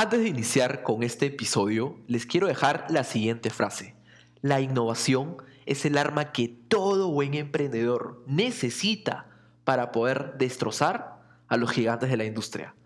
Antes de iniciar con este episodio, les quiero dejar la siguiente frase. La innovación es el arma que todo buen emprendedor necesita para poder destrozar a los gigantes de la industria.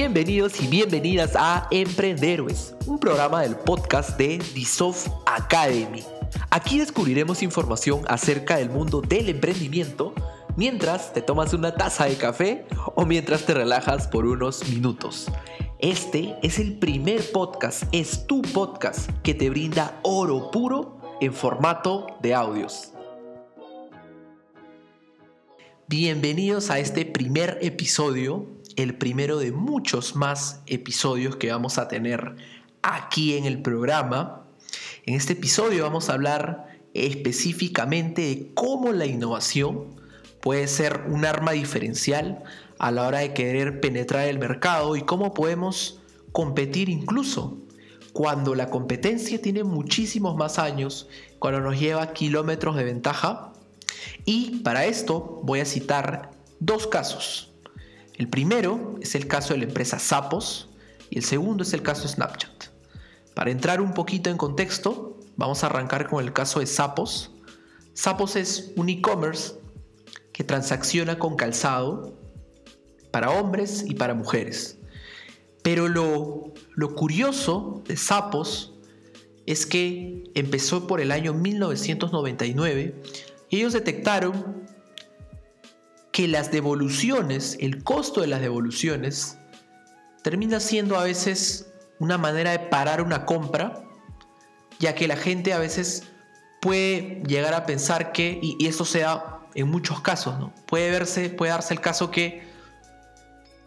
Bienvenidos y bienvenidas a Emprenderos, un programa del podcast de Disoft Academy. Aquí descubriremos información acerca del mundo del emprendimiento mientras te tomas una taza de café o mientras te relajas por unos minutos. Este es el primer podcast, es tu podcast que te brinda oro puro en formato de audios. Bienvenidos a este primer episodio, el primero de muchos más episodios que vamos a tener aquí en el programa. En este episodio vamos a hablar específicamente de cómo la innovación puede ser un arma diferencial a la hora de querer penetrar el mercado y cómo podemos competir incluso cuando la competencia tiene muchísimos más años, cuando nos lleva kilómetros de ventaja. Y para esto voy a citar dos casos. El primero es el caso de la empresa Sapos y el segundo es el caso de Snapchat. Para entrar un poquito en contexto, vamos a arrancar con el caso de Sapos. Sapos es un e-commerce que transacciona con calzado para hombres y para mujeres. Pero lo, lo curioso de Sapos es que empezó por el año 1999 y ellos detectaron que las devoluciones, el costo de las devoluciones, termina siendo a veces una manera de parar una compra, ya que la gente a veces puede llegar a pensar que, y, y esto se da en muchos casos, ¿no? Puede, verse, puede darse el caso que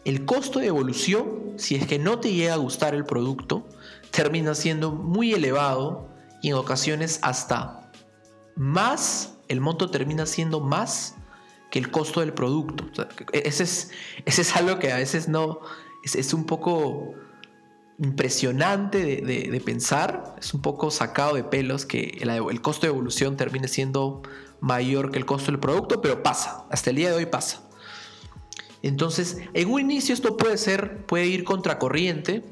el costo de evolución, si es que no te llega a gustar el producto, termina siendo muy elevado y en ocasiones hasta más, el monto termina siendo más que el costo del producto. ese, es, ese es algo que a veces no, es, un poco impresionante de, pensar, es un poco sacado de pelos que el, el costo de evolución termine siendo mayor que el costo del producto, pero pasa, hasta el día de hoy pasa. Entonces, en un inicio esto puede ser, puede ir contracorriente,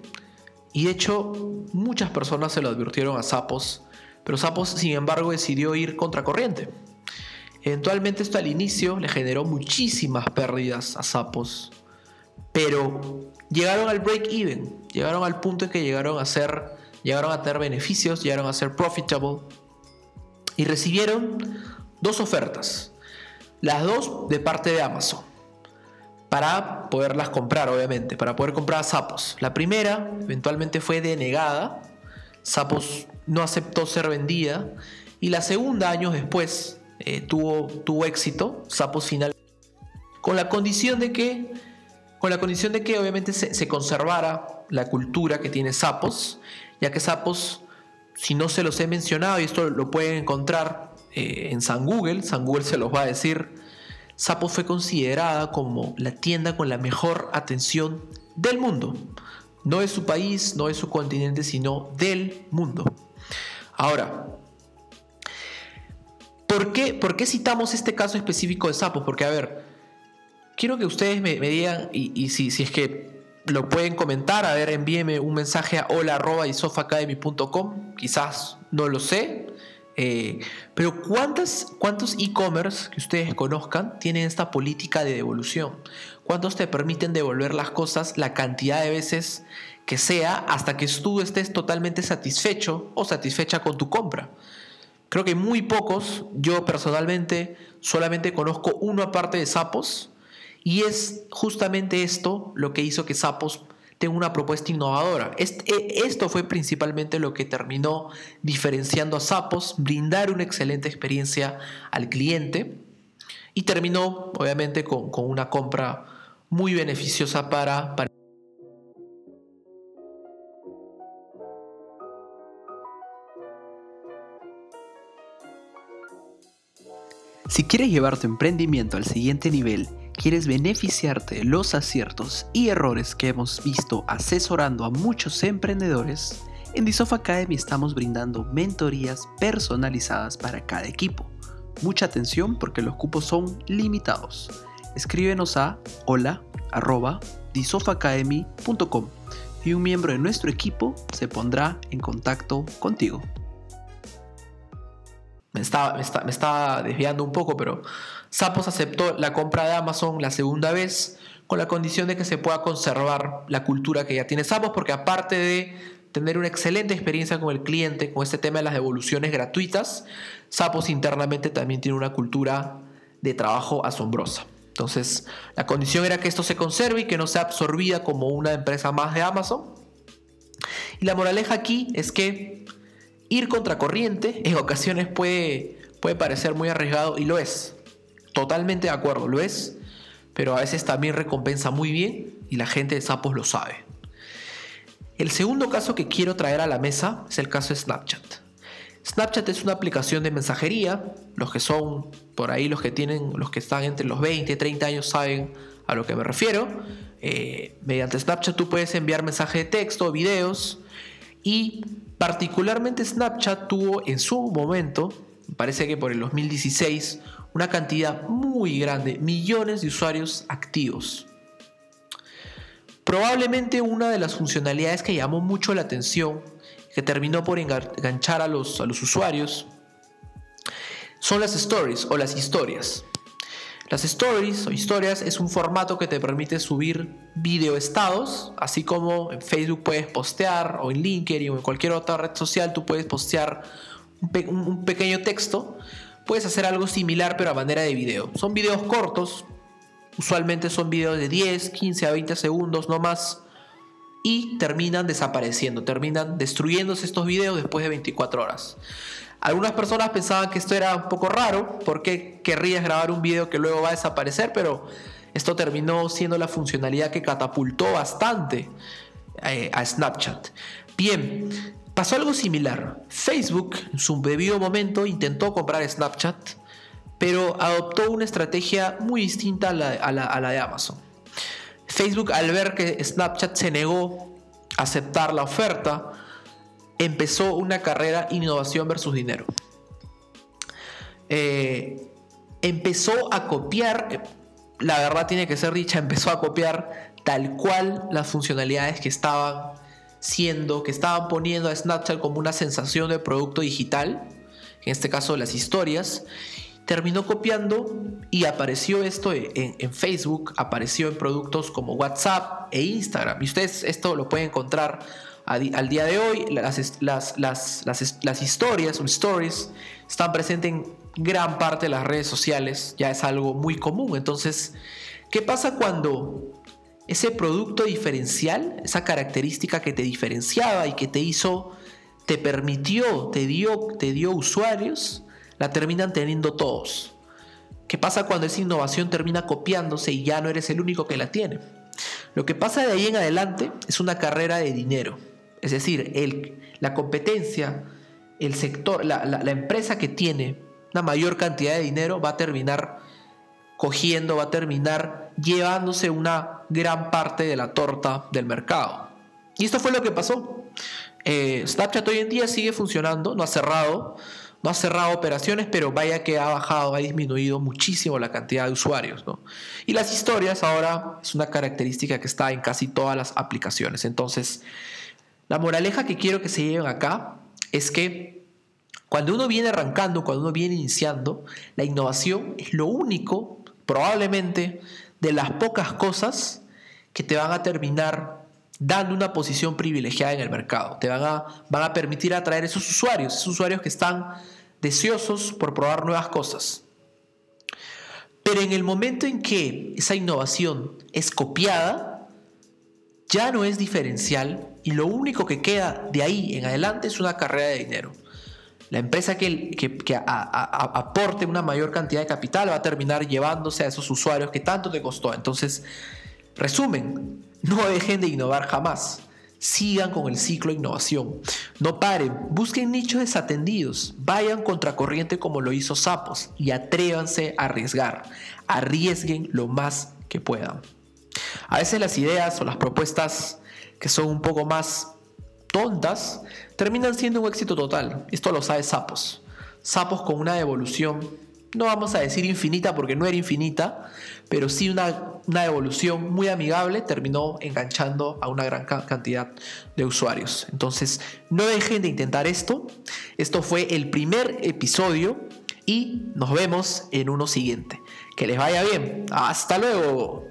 y de hecho muchas personas se lo advirtieron a Sapos, pero Sapos sin embargo decidió ir contracorriente. Eventualmente esto al inicio le generó muchísimas pérdidas a Sapos, pero llegaron al break even, llegaron al punto en que llegaron a ser, llegaron a tener beneficios, llegaron a ser profitable y recibieron dos ofertas, las dos de parte de Amazon, para poderlas comprar, obviamente, para poder comprar sapos. La primera eventualmente fue denegada, sapos no aceptó ser vendida, y la segunda, años después, eh, tuvo, tuvo éxito, sapos final, con la condición de que, con la condición de que obviamente se, se conservara la cultura que tiene sapos, ya que sapos, si no se los he mencionado, y esto lo pueden encontrar eh, en San Google, San Google se los va a decir, Sapo fue considerada como la tienda con la mejor atención del mundo. No de su país, no de su continente, sino del mundo. Ahora, ¿por qué, por qué citamos este caso específico de Sapo? Porque, a ver, quiero que ustedes me, digan, y, si, es que lo pueden comentar, a ver, envíeme un mensaje a hola.isofacademy.com, quizás no lo sé, eh, pero ¿cuántos e-commerce que ustedes conozcan tienen esta política de devolución? ¿Cuántos te permiten devolver las cosas la cantidad de veces que sea hasta que tú estés totalmente satisfecho o satisfecha con tu compra? Creo que muy pocos, yo personalmente solamente conozco uno aparte de Sapos y es justamente esto lo que hizo que Sapos tengo una propuesta innovadora. E, esto fue principalmente lo que terminó diferenciando a Sapos, brindar una excelente experiencia al cliente y terminó obviamente con, una compra muy beneficiosa para, para Si quieres llevar tu emprendimiento al siguiente nivel quieres beneficiarte de los aciertos y errores que hemos visto asesorando a muchos emprendedores, En Disof Academy estamos brindando mentorías personalizadas para cada equipo. Mucha atención porque los cupos son limitados. Escríbenos a hola.disofacademy.com y un miembro de nuestro equipo se pondrá en contacto contigo. Me estaba, me, estaba desviando un poco, pero Sapos aceptó la compra de Amazon la segunda vez con la condición de que se pueda conservar la cultura que ya tiene Sapos, porque aparte de tener una excelente experiencia con el cliente, con este tema de las devoluciones gratuitas, Sapos internamente también tiene una cultura de trabajo asombrosa. Entonces, la condición era que esto se conserve y que no sea absorbida como una empresa más de Amazon. Y la moraleja aquí es que ir contracorriente en ocasiones puede, puede parecer muy arriesgado y lo es. Totalmente de acuerdo, lo es. Pero a veces también recompensa muy bien y la gente de Sapos lo sabe. El segundo caso que quiero traer a la mesa es el caso de Snapchat. Snapchat es una aplicación de mensajería. Los que son por ahí, los que tienen, los que están entre los 20 y 30 años saben a lo que me refiero. Eh, mediante Snapchat tú puedes enviar mensajes de texto, videos y particularmente Snapchat tuvo en su momento, parece que por el 2016, una cantidad muy grande, millones de usuarios activos. Probablemente una de las funcionalidades que llamó mucho la atención, que terminó por enganchar a los, a los usuarios, son las stories o las historias. Las stories o historias es un formato que te permite subir video estados, así como en Facebook puedes postear o en LinkedIn o en cualquier otra red social tú puedes postear un, un pequeño texto. Puedes hacer algo similar pero a manera de video. Son videos cortos, Usualmente son videos de 10, 15 a 20 segundos, no más. Y terminan desapareciendo, terminan destruyéndose estos videos después de 24 horas. Algunas personas pensaban que esto era un poco raro, porque querrías grabar un video que luego va a desaparecer, pero esto terminó siendo la funcionalidad que catapultó bastante eh, a Snapchat. Bien, pasó algo similar. Facebook, en su debido momento, intentó comprar Snapchat pero adoptó una estrategia muy distinta a la, de Amazon. Facebook, al ver que Snapchat se negó a aceptar la oferta, empezó una carrera innovación versus dinero. Eh, empezó a copiar, la verdad tiene que ser dicha, empezó a copiar tal cual las funcionalidades que estaban siendo, que estaban poniendo a Snapchat como una sensación de producto digital, en este caso las historias, terminó copiando y apareció esto en, Facebook, apareció en productos como WhatsApp e Instagram. Y ustedes esto lo pueden encontrar al día de hoy. Las, las, las, historias o stories están presentes en gran parte de las redes sociales, ya es algo muy común. Entonces, ¿qué pasa cuando ese producto diferencial, esa característica que te diferenciaba y que te hizo, te permitió, te dio, te dio usuarios, la terminan teniendo todos. ¿Qué pasa cuando esa innovación termina copiándose y ya no eres el único que la tiene? Lo que pasa de ahí en adelante es una carrera de dinero. Es decir, el, la competencia, el sector, la, la empresa que tiene una mayor cantidad de dinero va a terminar cogiendo, va a terminar llevándose una gran parte de la torta del mercado. Y esto fue lo que pasó. Eh, Snapchat hoy en día sigue funcionando, no ha cerrado, no ha cerrado operaciones, pero vaya que ha bajado, ha disminuido muchísimo la cantidad de usuarios. Y las historias ahora es una característica que está en casi todas las aplicaciones. Entonces, la moraleja que quiero que se lleven acá es que cuando uno viene arrancando, cuando uno viene iniciando, la innovación es lo único, probablemente, de las pocas cosas que te van a terminar dando una posición privilegiada en el mercado. Te van a, van a permitir atraer esos usuarios, esos usuarios que están deseosos por probar nuevas cosas. Pero en el momento en que esa innovación es copiada, ya no es diferencial y lo único que queda de ahí en adelante es una carrera de dinero. La empresa que, que, aporte una mayor cantidad de capital va a terminar llevándose a esos usuarios que tanto te costó. Entonces, resumen, no dejen de innovar jamás. Sigan con el ciclo de innovación. No paren, busquen nichos desatendidos, vayan contracorriente como lo hizo Sapos y atrévanse a arriesgar. Arriesguen lo más que puedan. A veces las ideas o las propuestas que son un poco más tontas, terminan siendo un éxito total. Esto lo sabe Sapos. Sapos con una evolución, no vamos a decir infinita porque no era infinita, pero sí una, una evolución muy amigable, terminó enganchando a una gran cantidad de usuarios. Entonces, no dejen de intentar esto. Esto fue el primer episodio y nos vemos en uno siguiente. Que les vaya bien. Hasta luego.